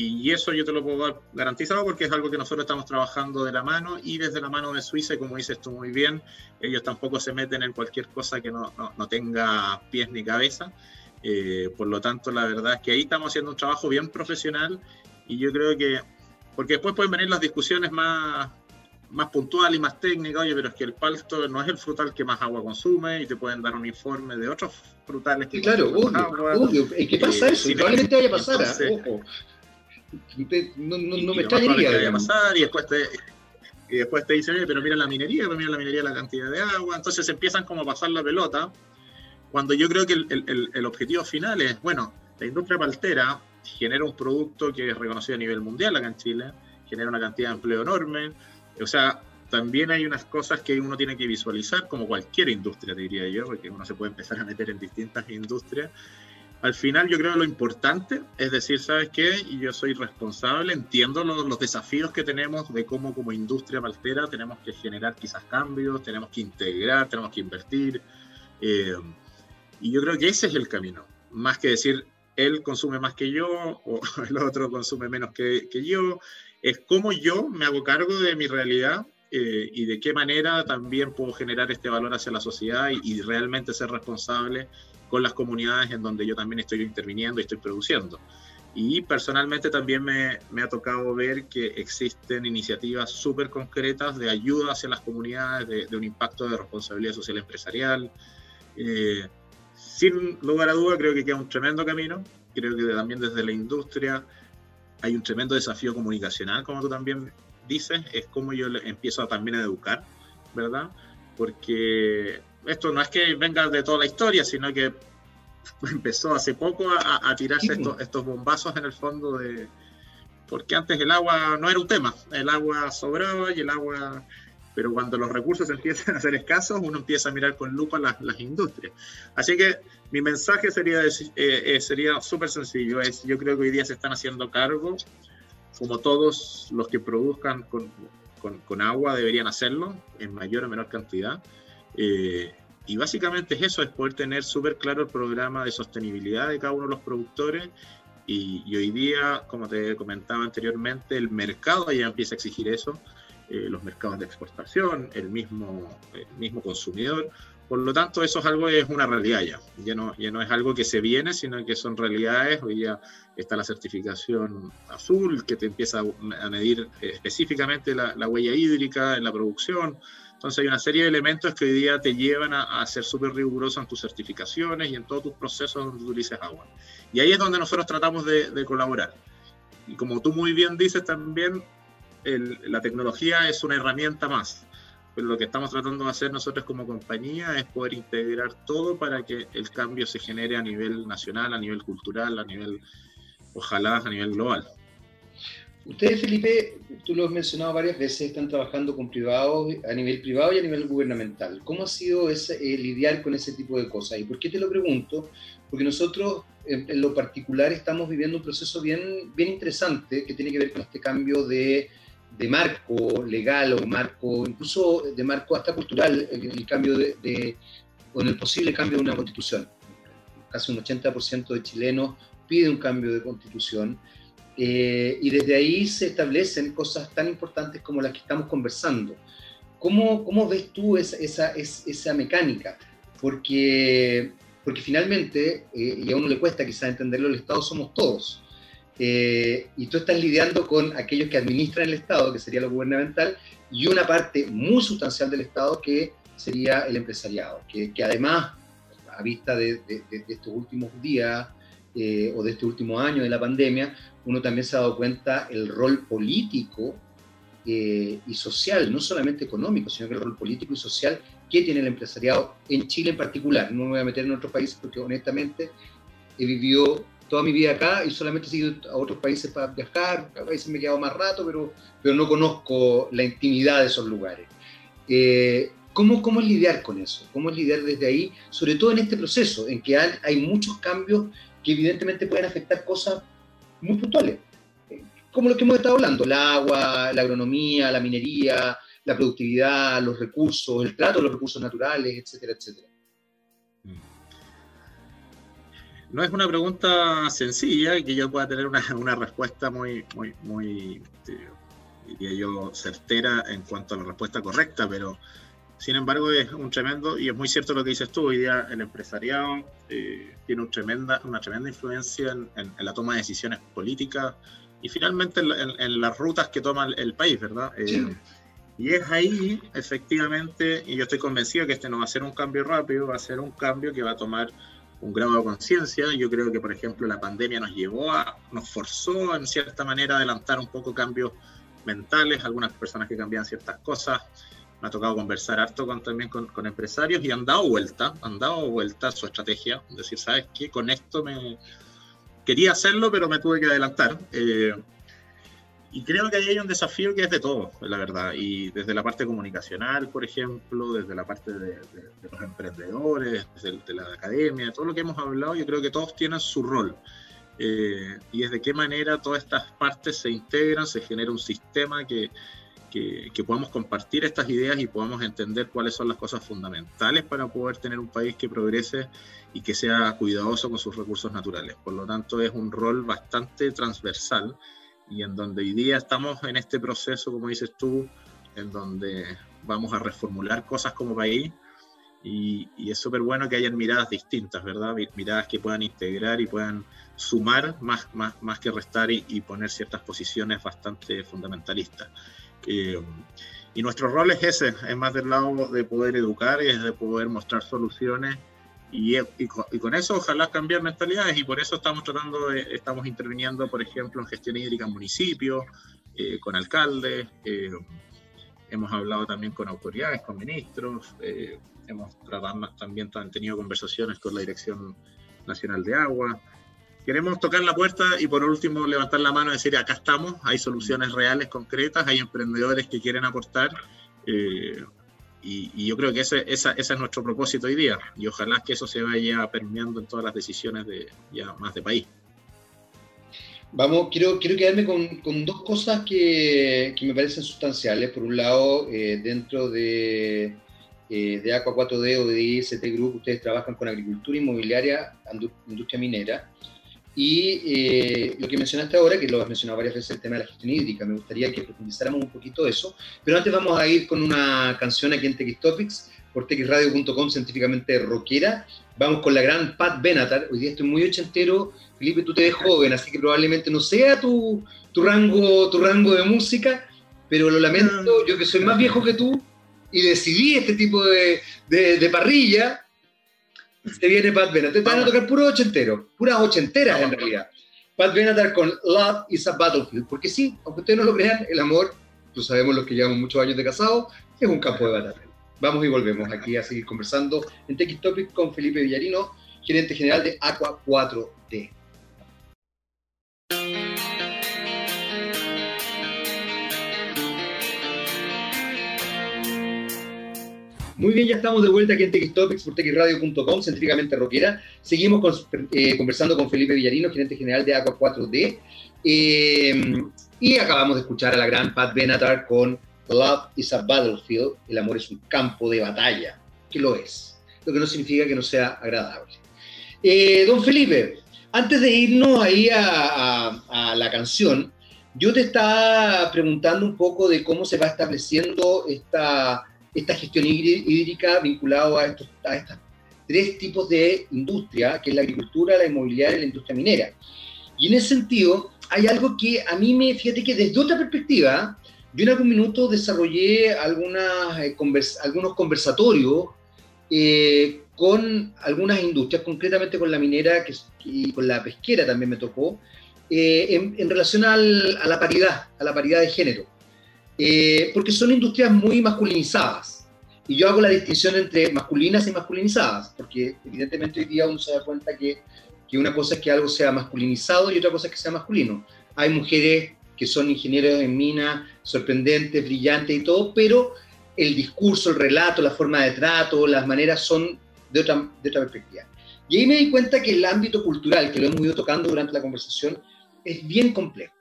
Y eso yo te lo puedo dar garantizado porque es algo que nosotros estamos trabajando de la mano y desde la mano de Suiza, y como dices tú muy bien, ellos tampoco se meten en cualquier cosa que no, no, tenga pies ni cabeza. Eh, por lo tanto, la verdad es que ahí estamos haciendo un trabajo bien profesional y yo creo que, porque después pueden venir las discusiones más, más puntual y más técnica, oye, pero es que el palto no es el frutal que más agua consume y te pueden dar un informe de otros frutales que claro, obvio, Es que pasa eh, eso, probablemente vaya a pasar, ¿ah? ojo. No, no, no me extrañaría. pasar y después te, y después te dicen, pero mira la minería, pero mira la minería la cantidad de agua. Entonces empiezan como a pasar la pelota, cuando yo creo que el, el, el objetivo final es, bueno, la industria paltera genera un producto que es reconocido a nivel mundial acá en Chile, genera una cantidad de empleo enorme, o sea, también hay unas cosas que uno tiene que visualizar, como cualquier industria, diría yo, porque uno se puede empezar a meter en distintas industrias. Al final yo creo lo importante es decir, ¿sabes qué? Yo soy responsable, entiendo los, desafíos que tenemos de cómo como industria paltera tenemos que generar quizás cambios, tenemos que integrar, tenemos que invertir. Eh, y yo creo que ese es el camino, más que decir, él consume más que yo o el otro consume menos que, que yo es cómo yo me hago cargo de mi realidad eh, y de qué manera también puedo generar este valor hacia la sociedad y, realmente ser responsable con las comunidades en donde yo también estoy interviniendo y estoy produciendo. Y personalmente también me, ha tocado ver que existen iniciativas súper concretas de ayuda hacia las comunidades, de, un impacto de responsabilidad social empresarial. Eh, sin lugar a duda, creo que queda un tremendo camino. Creo que también desde la industria hay un tremendo desafío comunicacional, como tú también dices, es como yo empiezo también a educar, ¿verdad? Porque esto no es que venga de toda la historia, sino que empezó hace poco a, tirarse estos, estos bombazos en el fondo de... Porque antes el agua no era un tema, el agua sobraba y el agua pero cuando los recursos empiezan a ser escasos, uno empieza a mirar con lupa las, las industrias. Así que mi mensaje sería, eh, eh, sería súper sencillo, es yo creo que hoy día se están haciendo cargo, como todos los que produzcan con, con, con agua deberían hacerlo, en mayor o menor cantidad. Eh, y básicamente es eso, es poder tener súper claro el programa de sostenibilidad de cada uno de los productores y, y, hoy día, como te comentaba anteriormente, el mercado ya empieza a exigir eso. Eh, los mercados de exportación, el mismo, el mismo consumidor. Por lo tanto, eso es algo es una realidad ya. Ya no, ya no es algo que se viene, sino que son realidades. Hoy ya está la certificación azul, que te empieza a medir eh, específicamente la, la huella hídrica en la producción. Entonces hay una serie de elementos que hoy día te llevan a, ser súper riguroso en tus certificaciones y en todos tus procesos donde utilices agua. Y ahí es donde nosotros tratamos de, de colaborar. Y como tú muy bien dices también, la tecnología es una herramienta más. Pero lo que estamos tratando de hacer nosotros como compañía es poder integrar todo para que el cambio se genere a nivel nacional, a nivel cultural, a nivel, ojalá, a nivel global. Ustedes, Felipe, tú lo has mencionado varias veces, están trabajando con privados a nivel privado y a nivel gubernamental. ¿Cómo ha sido ese, lidiar con ese tipo de cosas? ¿Y por qué te lo pregunto? Porque nosotros, en, en, lo particular, estamos viviendo un proceso bien, bien interesante que tiene que ver con este cambio de de marco legal o marco, incluso de marco hasta cultural, el, cambio de, con el posible cambio de una constitución. Casi un 80% de chilenos pide un cambio de constitución eh, y desde ahí se establecen cosas tan importantes como las que estamos conversando. ¿Cómo, cómo ves tú esa, esa, esa mecánica? Porque, porque finalmente, eh, y a uno le cuesta quizás entenderlo, el Estado somos todos. Eh, y tú estás lidiando con aquellos que administran el Estado, que sería lo gubernamental, y una parte muy sustancial del Estado que sería el empresariado, que, que además, a vista de, de, de estos últimos días eh, o de este último año de la pandemia, uno también se ha dado cuenta el rol político eh, y social, no solamente económico, sino que el rol político y social que tiene el empresariado en Chile en particular. No me voy a meter en otros países porque honestamente he vivido toda mi vida acá y solamente he ido a otros países para viajar, a veces me he quedado más rato, pero, pero no conozco la intimidad de esos lugares. Eh, ¿cómo, ¿Cómo es lidiar con eso? ¿Cómo es lidiar desde ahí, sobre todo en este proceso, en que hay, hay muchos cambios que evidentemente pueden afectar cosas muy puntuales? Como lo que hemos estado hablando, el agua, la agronomía, la minería, la productividad, los recursos, el trato de los recursos naturales, etcétera, etcétera. No es una pregunta sencilla que yo pueda tener una, una respuesta muy, muy, muy, este, diría yo, certera en cuanto a la respuesta correcta, pero sin embargo es un tremendo, y es muy cierto lo que dices tú, hoy día el empresariado eh, tiene un tremenda, una tremenda influencia en, la toma de decisiones políticas y finalmente en, las rutas que toma el, país, ¿verdad? Eh, y es ahí, efectivamente, y yo estoy convencido que este no va a ser un cambio rápido, va a ser un cambio que va a tomar un grado de conciencia. Yo creo que, por ejemplo, la pandemia nos llevó a, nos forzó en cierta manera a adelantar un poco cambios mentales, algunas personas que cambian ciertas cosas. Me ha tocado conversar harto con, también con, con, empresarios y han dado vuelta, han dado vuelta a su estrategia. Es decir, ¿sabes qué? Con esto me quería hacerlo, pero me tuve que adelantar. Eh, y creo que ahí hay un desafío que es de todos, la verdad. Y desde la parte comunicacional, por ejemplo, desde la parte de, los emprendedores, desde de la academia, todo lo que hemos hablado, yo creo que todos tienen su rol. Eh, y es de qué manera todas estas partes se integran, se genera un sistema que, que, podamos compartir estas ideas y podamos entender cuáles son las cosas fundamentales para poder tener un país que progrese y que sea cuidadoso con sus recursos naturales. Por lo tanto, es un rol bastante transversal y en donde hoy día estamos en este proceso, como dices tú, en donde vamos a reformular cosas como país y, y es súper bueno que hayan miradas distintas, ¿verdad? Miradas que puedan integrar y puedan sumar más, más, más que restar y, poner ciertas posiciones bastante fundamentalistas. Eh, y nuestro rol es ese, es más del lado de poder educar y es de poder mostrar soluciones y, con, eso ojalá cambiar mentalidades y por eso estamos tratando, de, estamos interviniendo, por ejemplo, en gestión hídrica en municipios, eh, con alcaldes, eh, hemos hablado también con autoridades, con ministros, eh, hemos tratado, también tenido conversaciones con la Dirección Nacional de Agua. Queremos tocar la puerta y por último levantar la mano y decir, acá estamos, hay soluciones reales, concretas, hay emprendedores que quieren aportar. Y, yo creo que ese, esa, ese, es nuestro propósito hoy día y ojalá que eso se vaya permeando en todas las decisiones de ya más de país. Vamos, quiero, quiero quedarme con, con dos cosas que, que, me parecen sustanciales. Por un lado, eh, dentro de, eh, de Aqua 4D o de IST Group, ustedes trabajan con agricultura inmobiliaria, industria minera. Y eh, lo que mencionaste ahora, que lo has mencionado varias veces, el tema de la gestión hídrica, me gustaría que profundizáramos un poquito eso. Pero antes vamos a ir con una canción aquí en TX Topics, por txradio.com, científicamente rockera. Vamos con la gran Pat Benatar. Hoy día estoy muy ochentero. Felipe, tú te ves joven, así que probablemente no sea tu, tu, rango, tu rango de música, pero lo lamento, yo que soy más viejo que tú y decidí este tipo de, de, de parrilla, se viene Pat Benatar. Te van a tocar puro ochentero, puras ochenteras en realidad. Pat Benatar con Love is a Battlefield. Porque sí, aunque ustedes no lo crean, el amor, lo sabemos los que llevamos muchos años de casado, es un campo de batalla. Vamos y volvemos aquí a seguir conversando en TX Topic con Felipe Villarino, gerente general de Aqua 4D. Muy bien, ya estamos de vuelta aquí en TX Topics por txradio.com, científicamente rockera. Seguimos eh, conversando con Felipe Villarino, gerente general de Aqua 4D. Eh, y acabamos de escuchar a la gran Pat Benatar con Love is a Battlefield, el amor es un campo de batalla, que lo es, lo que no significa que no sea agradable. Eh, don Felipe, antes de irnos ahí a la canción, yo te estaba preguntando un poco de cómo se va estableciendo esta esta gestión hídrica vinculada a estos, a tres tipos de industria, que es la agricultura, la inmobiliaria y la industria minera. Y en ese sentido, hay algo que a mí me, fíjate que desde otra perspectiva, yo en algún minuto desarrollé algunas, eh, algunos conversatorios eh, con algunas industrias, concretamente con la minera que, y con la pesquera también me tocó, eh, en, relación a la paridad, a la paridad de género. Eh, porque son industrias muy masculinizadas. Y yo hago la distinción entre masculinas y masculinizadas, porque evidentemente hoy día uno se da cuenta que, que una cosa es que algo sea masculinizado y otra cosa es que sea masculino. Hay mujeres que son ingenieros en mina, sorprendentes, brillantes y todo, pero el discurso, el relato, la forma de trato, las maneras son de otra, de otra perspectiva. Y ahí me di cuenta que el ámbito cultural, que lo hemos ido tocando durante la conversación, es bien complejo.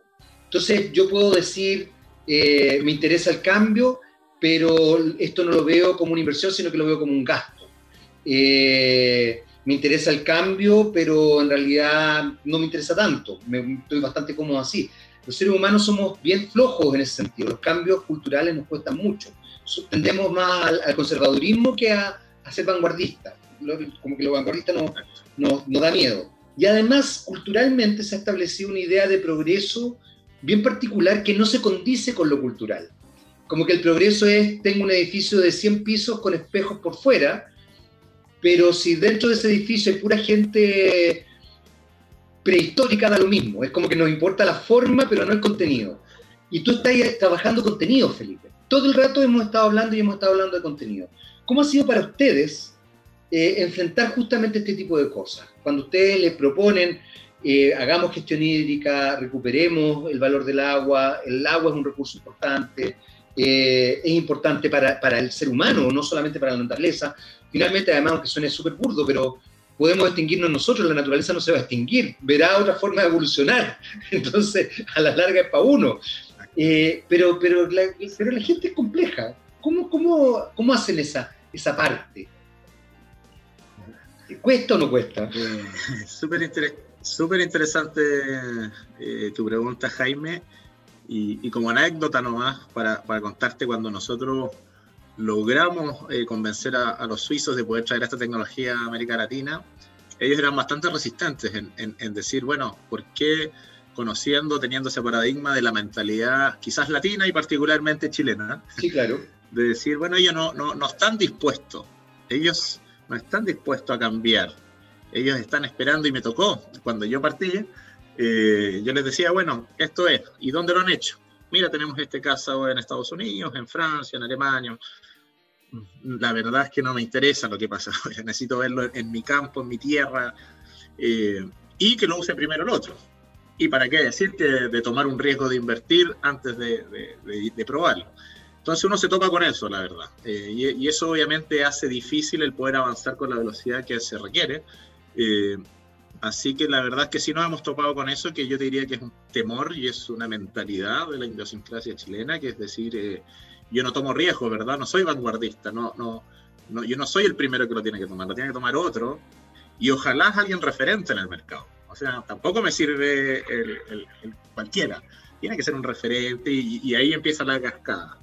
Entonces yo puedo decir, eh, me interesa el cambio, pero esto no lo veo como una inversión, sino que lo veo como un gasto. Eh, me interesa el cambio, pero en realidad no me interesa tanto. Me, estoy bastante cómodo así. Los seres humanos somos bien flojos en ese sentido. Los cambios culturales nos cuestan mucho. Tendemos más al, conservadurismo que a, ser vanguardistas. Como que lo vanguardista nos no, no da miedo. Y además, culturalmente se ha establecido una idea de progreso bien particular que no se condice con lo cultural. Como que el progreso es, tengo un edificio de 100 pisos con espejos por fuera, pero si dentro de ese edificio hay pura gente prehistórica, da lo mismo. Es como que nos importa la forma, pero no el contenido. Y tú estás trabajando contenido, Felipe. Todo el rato hemos estado hablando y hemos estado hablando de contenido. ¿Cómo ha sido para ustedes eh, enfrentar justamente este tipo de cosas? Cuando ustedes les proponen, eh, hagamos gestión hídrica, recuperemos el valor del agua, el agua es un recurso importante, eh, es importante para, para, el ser humano, no solamente para la naturaleza. Finalmente, además, aunque suene súper burdo, pero podemos extinguirnos nosotros, la naturaleza no se va a extinguir, verá otra forma de evolucionar. Entonces, a la larga es para uno. Eh, pero, pero, la, pero la gente es compleja. ¿Cómo, cómo, cómo hacen esa, esa parte? ¿Cuesta o no cuesta? Súper interesante eh, tu pregunta, Jaime. Y, como anécdota nomás, para, para, contarte cuando nosotros logramos eh, convencer a, los suizos de poder traer esta tecnología a América Latina, ellos eran bastante resistentes en, en, decir, bueno, ¿por qué conociendo, teniendo ese paradigma de la mentalidad quizás latina y particularmente chilena? Sí, claro. De decir, bueno, ellos no, no, no están dispuestos, ellos no están dispuestos a cambiar, ellos están esperando y me tocó cuando yo partí eh, yo les decía, bueno, esto es, ¿y dónde lo han hecho? Mira, tenemos este caso en Estados Unidos, en Francia, en Alemania. La verdad es que no me interesa lo que pasa necesito verlo en mi campo, en mi tierra, eh, y que lo use primero el otro. ¿Y para qué decir que de tomar un riesgo de invertir antes de, de, probarlo? Entonces uno se toca con eso, la verdad. Eh, y, y, eso obviamente hace difícil el poder avanzar con la velocidad que se requiere. Eh, Así que la verdad es que sí nos hemos topado con eso, que yo diría que es un temor y es una mentalidad de la idiosincrasia chilena, que es decir, eh, yo no tomo riesgo, ¿verdad? No soy vanguardista, no, no, no, yo no soy el primero que lo tiene que tomar, lo tiene que tomar otro, y ojalá es alguien referente en el mercado. O sea, tampoco me sirve el, cualquiera, tiene que ser un referente y, ahí empieza la cascada.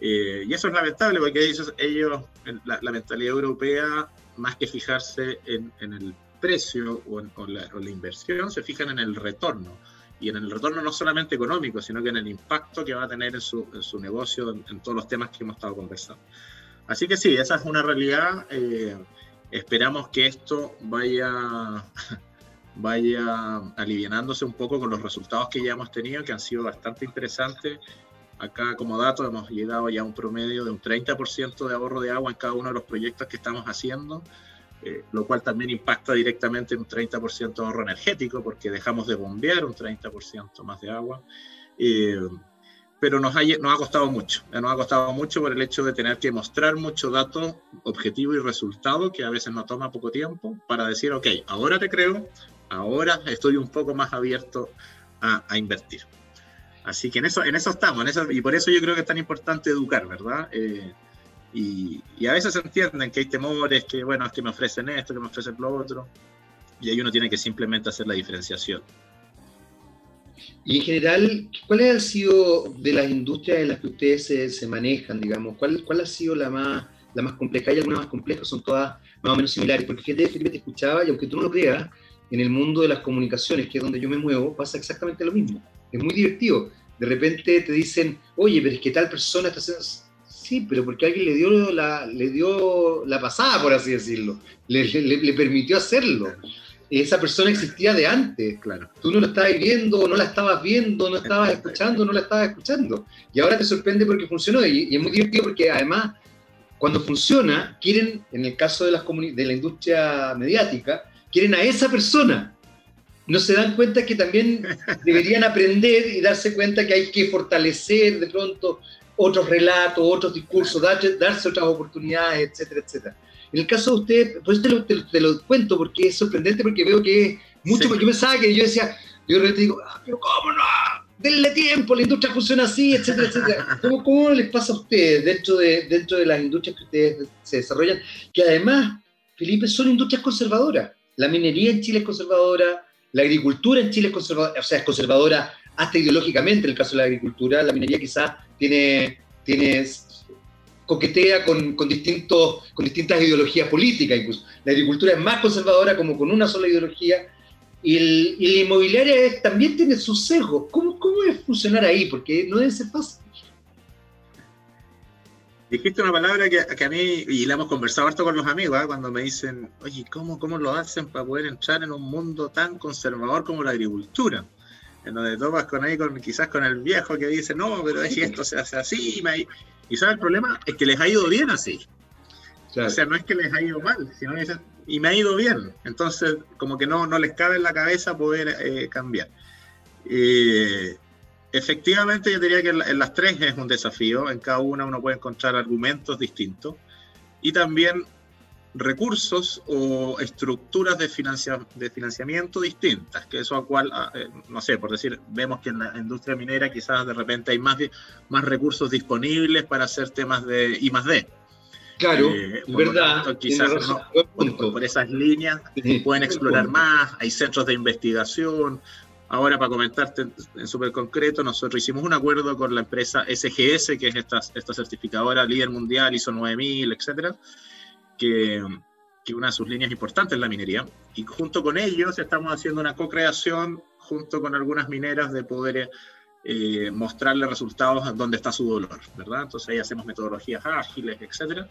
Eh, y eso es lamentable porque ellos, ellos la, mentalidad europea, más que fijarse en, en el precio o, la, inversión se fijan en el retorno. Y en el retorno no solamente económico, sino que en el impacto que va a tener en su, negocio, en, todos los temas que hemos estado conversando. Así que sí, esa es una realidad. Eh, esperamos que esto vaya, vaya aliviándose un poco con los resultados que ya hemos tenido, que han sido bastante interesantes. Acá como dato hemos llegado ya a un promedio de un 30% de ahorro de agua en cada uno de los proyectos que estamos haciendo. Eh, lo cual también impacta directamente en un 30% de ahorro energético, porque dejamos de bombear un 30% más de agua. Eh, pero nos ha, nos ha costado mucho, eh, nos ha costado mucho por el hecho de tener que mostrar mucho dato objetivo y resultado, que a veces nos toma poco tiempo, para decir, ok, ahora te creo, ahora estoy un poco más abierto a, invertir. Así que en eso, en eso estamos, en eso, y por eso yo creo que es tan importante educar, ¿verdad? Y, a veces se entienden que hay temores, que bueno, es que me ofrecen esto, que me ofrecen lo otro, y ahí uno tiene que simplemente hacer la diferenciación. Y en general, ¿cuál ha sido de las industrias en las que ustedes se, manejan, digamos? ¿Cuál, ¿Cuál, ha sido la más, la más compleja? ¿Hay alguna más compleja? ¿Son todas más o menos similares? Porque fíjate, Felipe, te escuchaba y aunque tú no lo creas, en el mundo de las comunicaciones, que es donde yo me muevo, pasa exactamente lo mismo. Es muy divertido. De repente te dicen, oye, pero es que tal persona está haciendo Sí, pero porque alguien le dio la, le dio la pasada, por así decirlo. Le, le, permitió hacerlo. Esa persona existía de antes. Claro. Tú no la estabas viendo, no la estabas viendo, no estabas escuchando, no la estabas escuchando. Y ahora te sorprende porque funcionó. Y, es muy divertido porque además, cuando funciona, quieren, en el caso de, las de la industria mediática, quieren a esa persona. No se dan cuenta que también deberían aprender y darse cuenta que hay que fortalecer de pronto otros relatos, otros discursos, darse, darse otras oportunidades, etcétera, etcétera. En el caso de usted, pues te lo, te, lo cuento porque es sorprendente, porque veo que es mucho, porque yo pensaba que yo decía, yo realmente digo, ah, pero ¿cómo no? Denle tiempo, la industria funciona así, etcétera, etcétera. ¿Cómo, ¿Cómo, les pasa a ustedes dentro de, dentro de las industrias que ustedes se desarrollan? Que además, Felipe, son industrias conservadoras. La minería en Chile es conservadora, la agricultura en Chile es conservadora, o sea, es conservadora hasta ideológicamente en el caso de la agricultura. La minería quizás tiene, tiene coquetea con, con, distintos, con distintas ideologías políticas incluso. La agricultura es más conservadora como con una sola ideología y, el, la inmobiliaria es, también tiene sus sesgos. ¿Cómo, ¿Cómo es funcionar ahí? Porque no debe ser fácil. Dijiste una palabra que, que, a mí, y la hemos conversado harto con los amigos, ¿eh? cuando me dicen, oye, ¿cómo, ¿cómo lo hacen para poder entrar en un mundo tan conservador como la agricultura? En donde topas con ahí, con, quizás con el viejo que dice, no, pero si esto se hace así, y, y ¿sabes el problema? Es que les ha ido bien así. O sea, no es que les ha ido mal, sino que dicen, y me ha ido bien. Entonces, como que no, no les cabe en la cabeza poder eh, cambiar. Eh, efectivamente, yo diría que en, las tres es un desafío. En cada una uno puede encontrar argumentos distintos y también recursos o estructuras de, de financiamiento distintas, que eso a cual, eh, no sé, por decir, vemos que en la industria minera quizás de repente hay más, más recursos disponibles para hacer temas de I más D. Claro, eh, verdad. quizás por, esas líneas pueden explorar más, hay centros de investigación. Ahora, para comentarte en súper concreto, nosotros hicimos un acuerdo con la empresa SGS, que es esta, esta certificadora líder mundial, ISO 9000, etcétera, que, una de sus líneas importantes es la minería. Y junto con ellos estamos haciendo una co-creación junto con algunas mineras de poder eh, mostrarle resultados donde está su dolor, ¿verdad? Entonces ahí hacemos metodologías ágiles, etcétera.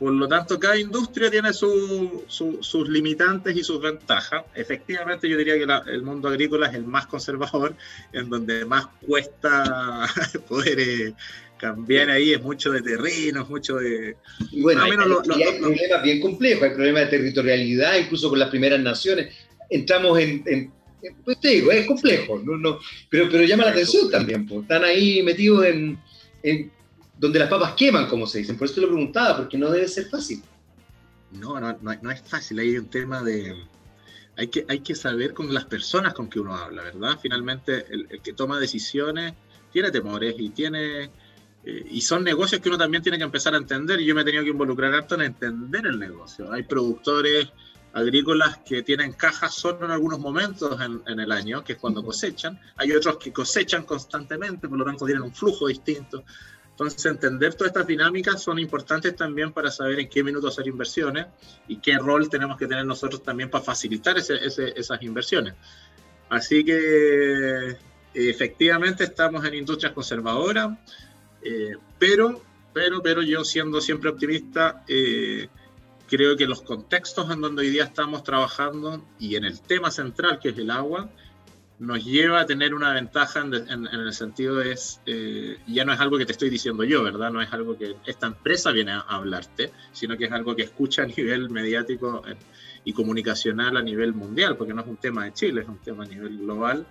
Por lo tanto, cada industria tiene sus limitantes y sus ventajas. Efectivamente, yo diría que el mundo agrícola es el más conservador, en donde más cuesta poder eh, cambiar ahí, es mucho de terreno, es mucho de... bueno, hay, problemas bien complejos, hay problemas de territorialidad, incluso con las primeras naciones. Entramos en pues te digo, es complejo, no, no, pero, pero llama la atención también, pues, están ahí metidos en, en, donde las papas queman, como se dicen, por eso te lo preguntaba, porque no debe ser fácil. No, no, no, es fácil, hay un tema de... Hay que, hay que saber con las personas con que uno habla, ¿verdad? Finalmente, el, que toma decisiones tiene temores y tiene... Eh, y son negocios que uno también tiene que empezar a entender, yo me he tenido que involucrar harto en entender el negocio. Hay productores agrícolas que tienen cajas solo en algunos momentos en, el año, que es cuando cosechan. Hay otros que cosechan constantemente, por lo tanto tienen un flujo distinto. Entonces, entender todas estas dinámicas son importantes también para saber en qué minuto hacer inversiones y qué rol tenemos que tener nosotros también para facilitar esas inversiones. Así que efectivamente estamos en industrias conservadoras, eh, pero, pero, pero yo siendo siempre optimista, eh, creo que los contextos en donde hoy día estamos trabajando y en el tema central que es el agua, nos lleva a tener una ventaja en, el sentido es, eh, ya no es algo que te estoy diciendo yo, ¿verdad? No es algo que esta empresa viene a hablarte, sino que es algo que escucha a nivel mediático eh, y comunicacional a nivel mundial, porque no es un tema de Chile, es un tema a nivel global,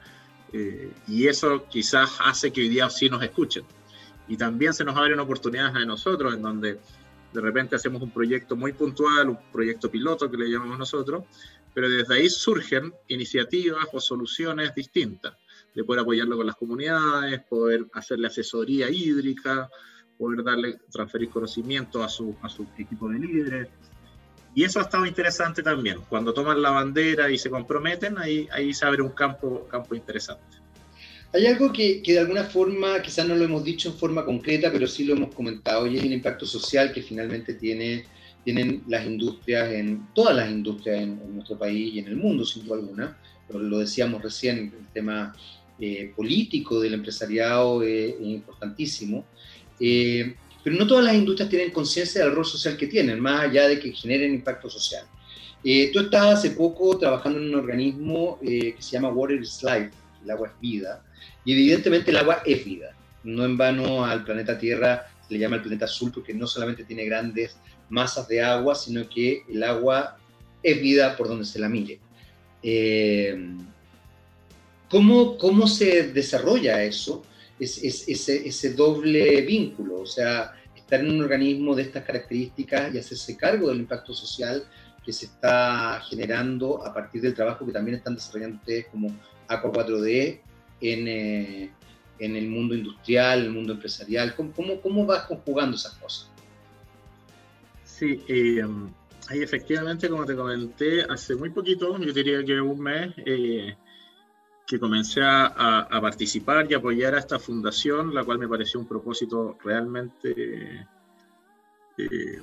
eh, y eso quizás hace que hoy día sí nos escuchen. Y también se nos abren oportunidades a nosotros en donde de repente hacemos un proyecto muy puntual, un proyecto piloto que le llamamos nosotros, pero desde ahí surgen iniciativas o soluciones distintas, de poder apoyarlo con las comunidades, poder hacerle asesoría hídrica, poder darle, transferir conocimiento a su, a su equipo de líderes. Y eso ha estado interesante también. Cuando toman la bandera y se comprometen, ahí, ahí se abre un campo, campo interesante. Hay algo que, que, de alguna forma, quizás no lo hemos dicho en forma concreta, pero sí lo hemos comentado, y es el impacto social que finalmente tiene, tienen las industrias, en todas las industrias en, nuestro país y en el mundo, sin duda alguna. Pero lo decíamos recién, el tema eh, político del empresariado es importantísimo. Eh, pero no todas las industrias tienen conciencia del rol social que tienen, más allá de que generen impacto social. Eh, tú estabas hace poco trabajando en un organismo que se llama Water is Life, el agua es vida, y evidentemente el agua es vida. No en vano al planeta Tierra se le llama el planeta azul porque no solamente tiene grandes masas de agua, sino que el agua es vida por donde se la mire. Eh, ¿cómo, ¿Cómo se desarrolla eso? ese, doble vínculo, o sea, estar en un organismo de estas características y hacerse cargo del impacto social que se está generando a partir del trabajo que también están desarrollando ustedes como Aqua 4D en, eh, en el mundo industrial, el mundo empresarial. ¿Cómo, cómo, cómo vas conjugando esas cosas? Sí, eh, efectivamente, como te comenté, hace muy poquito, yo diría que un mes, eh, que comencé a, participar y apoyar a esta fundación, la cual me pareció un propósito realmente, eh,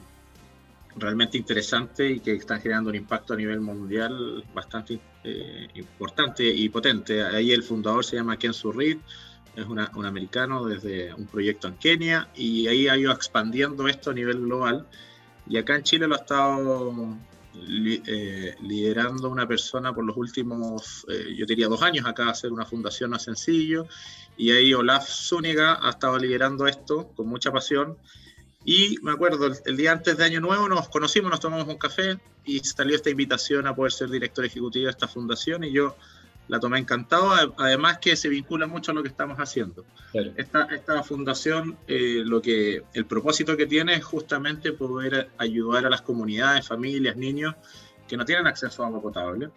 realmente interesante y que está generando un impacto a nivel mundial bastante eh, importante y potente. Ahí el fundador se llama Ken Surrit, es un americano desde un proyecto en Kenia y ahí ha ido expandiendo esto a nivel global. Y acá en Chile lo ha estado eh, liderando una persona por los últimos, eh, yo diría dos años acá, hacer una fundación no sencillo. Y ahí Olaf Zúñiga ha estado liderando esto con mucha pasión. Y me acuerdo, el, día antes de Año Nuevo nos conocimos, nos tomamos un café y salió esta invitación a poder ser director ejecutivo de esta fundación y yo la tomé encantado, además que se vincula mucho a lo que estamos haciendo. Esta, esta, fundación, eh, lo que, el propósito que tiene es justamente poder ayudar a las comunidades, familias, niños que no tienen acceso a agua potable,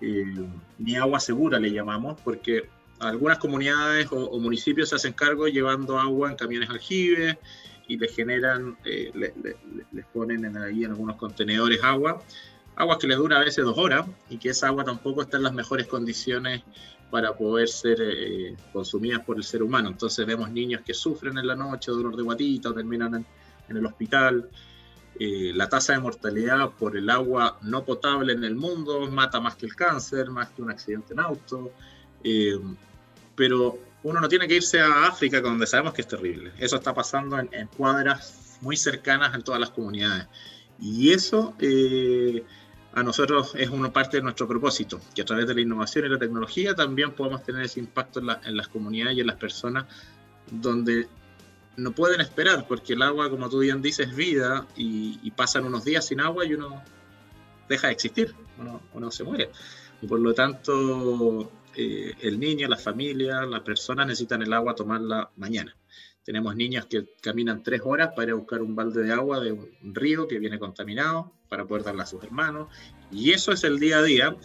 eh, ni agua segura le llamamos, porque algunas comunidades o, municipios se hacen cargo llevando agua en camiones aljibes y les generan, eh, les ponen ahí en algunos contenedores agua agua que les dura a veces dos horas y que esa agua tampoco está en las mejores condiciones para poder ser eh, consumidas por el ser humano. Entonces vemos niños que sufren en la noche dolor de guatita terminan en, el hospital. Eh, la tasa de mortalidad por el agua no potable en el mundo mata más que el cáncer, más que un accidente en auto. Eh, pero uno no tiene que irse a África, donde sabemos que es terrible. Eso está pasando en, cuadras muy cercanas en todas las comunidades. Y eso a nosotros es una parte de nuestro propósito, que a través de la innovación y la tecnología también podamos tener ese impacto en, las comunidades y en las personas donde no pueden esperar, porque el agua, como tú bien dices, es vida y, pasan unos días sin agua y uno deja de existir, uno, uno se muere. Por lo tanto, eh, el niño, la familia, las personas necesitan el agua tomarla mañana. Tenemos niños que caminan tres horas para ir a buscar un balde de agua de un río que viene contaminado para poder darle a sus hermanos. Y eso es el día a día.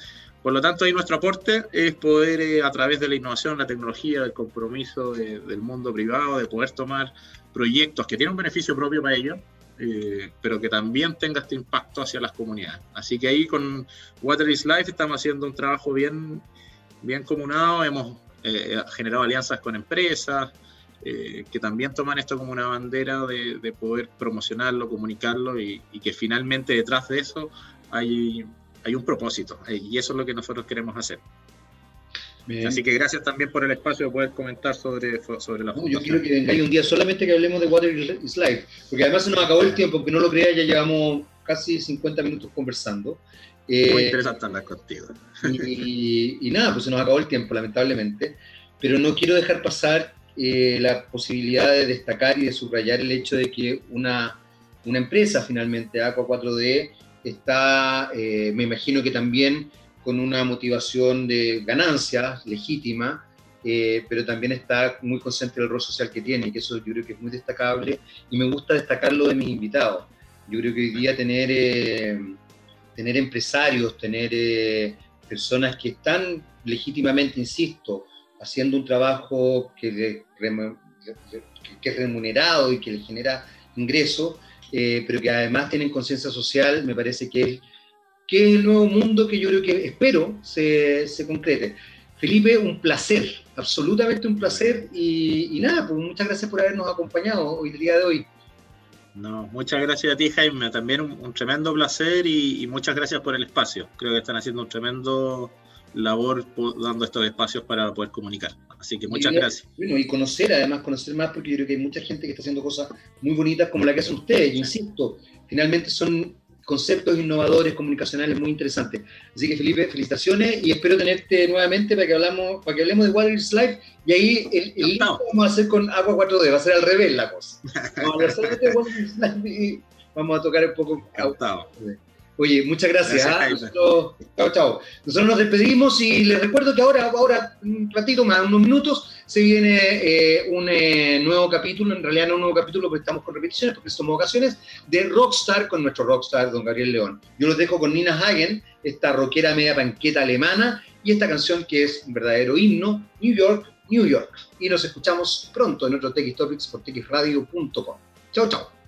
Por lo tanto, ahí nuestro aporte es poder, eh, a través de la innovación, la tecnología, el compromiso del mundo privado, de poder tomar proyectos que tienen un beneficio propio para ellos, eh, pero que también tenga este impacto hacia las comunidades. Así que ahí con Water is Life estamos haciendo un trabajo bien, bien comunado, hemos eh, generado alianzas con empresas, eh, que también toman esto como una bandera de, poder promocionarlo, comunicarlo y, que finalmente detrás de eso hay, hay un propósito eh, y eso es lo que nosotros queremos hacer. Así que gracias también por el espacio de poder comentar sobre, sobre la Yo quiero que vengáis un día solamente que hablemos de Water is Life, porque además se nos acabó el tiempo, aunque no lo crea, ya llevamos casi 50 minutos conversando. Muy eh, interesante hablar contigo. Y, y, nada, pues se nos acabó el tiempo, lamentablemente. Pero no quiero dejar pasar eh, la posibilidad de destacar y de subrayar el hecho de que una, una empresa, finalmente, Aqua 4D, está, eh, me imagino que también con una motivación de ganancia legítima, eh, pero también está muy consciente del rol social que tiene, que eso yo creo que es muy destacable, y me gusta destacarlo de mis invitados. Yo creo que hoy día tener, tener empresarios, tener personas que están legítimamente, insisto, haciendo un trabajo que, que es remunerado y que le genera ingreso, eh, pero que además tienen conciencia social, me parece que es, que el nuevo mundo que yo creo que espero se, se concrete. Felipe, un placer, absolutamente un placer y, nada, pues muchas gracias por habernos acompañado hoy el día de hoy. No, muchas gracias a ti, Jaime. También un, tremendo placer y, y, muchas gracias por el espacio. Creo que están haciendo un tremendo labor dando estos espacios para poder comunicar. Así que muchas gracias. Bueno, y conocer, además, conocer más, porque yo creo que hay mucha gente que está haciendo cosas muy bonitas como la que hacen ustedes, insisto, finalmente son conceptos innovadores comunicacionales muy interesantes. Así que Felipe, felicitaciones y espero tenerte nuevamente para que hablamos, para que hablemos de Water is Life y ahí el, el vamos a hacer con Agua 4D, va a ser al revés la cosa. Vamos a de Life y vamos a tocar un poco. Oye, muchas gracias. ¿ah? chao, chao. Nosotros nos despedimos y les recuerdo que ahora, ahora un ratito más, unos minutos, se viene eh, un eh, nuevo capítulo, en realidad no un nuevo capítulo porque estamos con repeticiones, porque somos ocasiones, de Rockstar con nuestro Rockstar, don Gabriel León. Yo los dejo con Nina Hagen, esta rockera media panqueta alemana, y esta canción que es un verdadero himno, New York, New York. Y nos escuchamos pronto en otro TX Topics por txradio.com. Chao, chao.